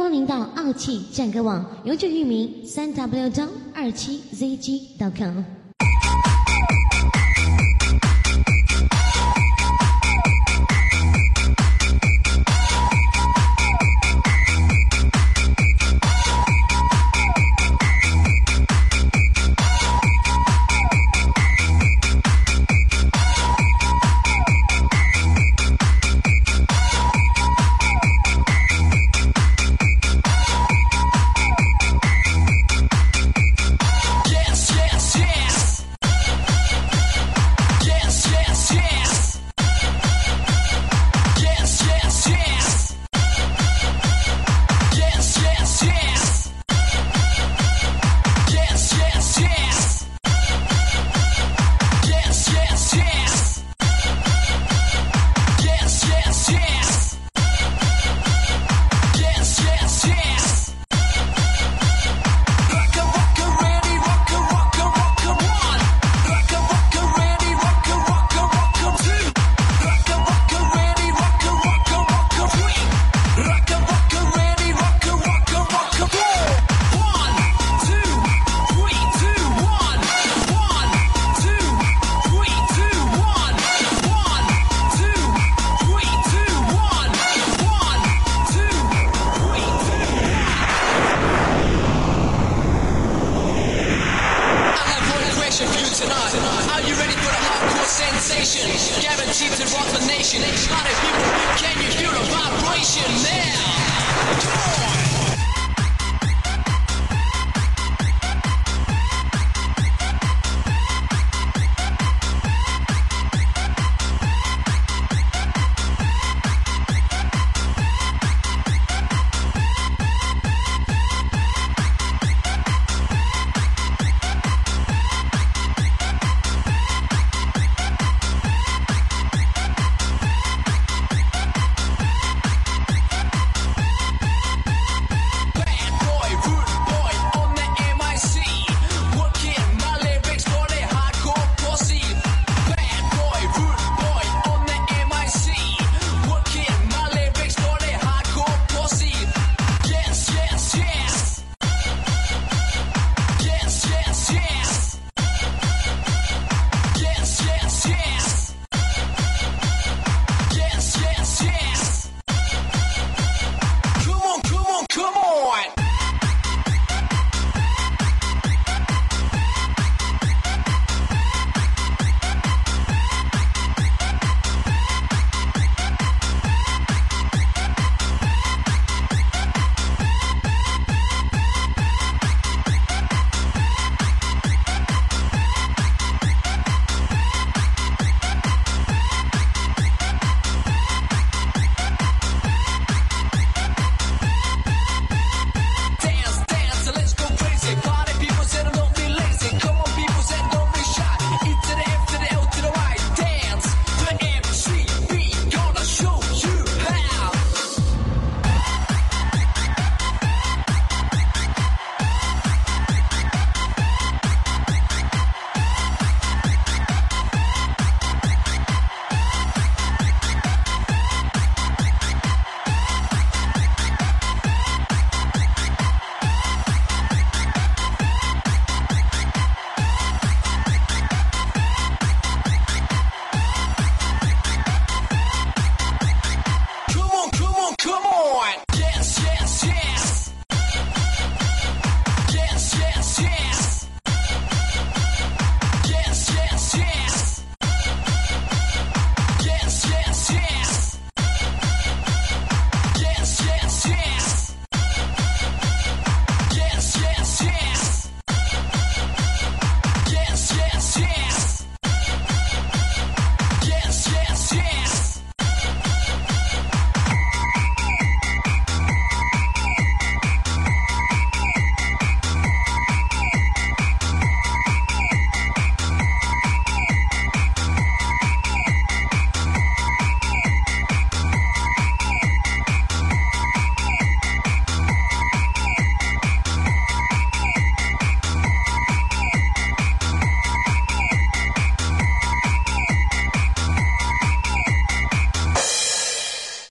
欢迎到傲气战歌网，永久域名三 w 张二七 zg.com。Gavin, Guaranteed to rock the nation. Not a people. can you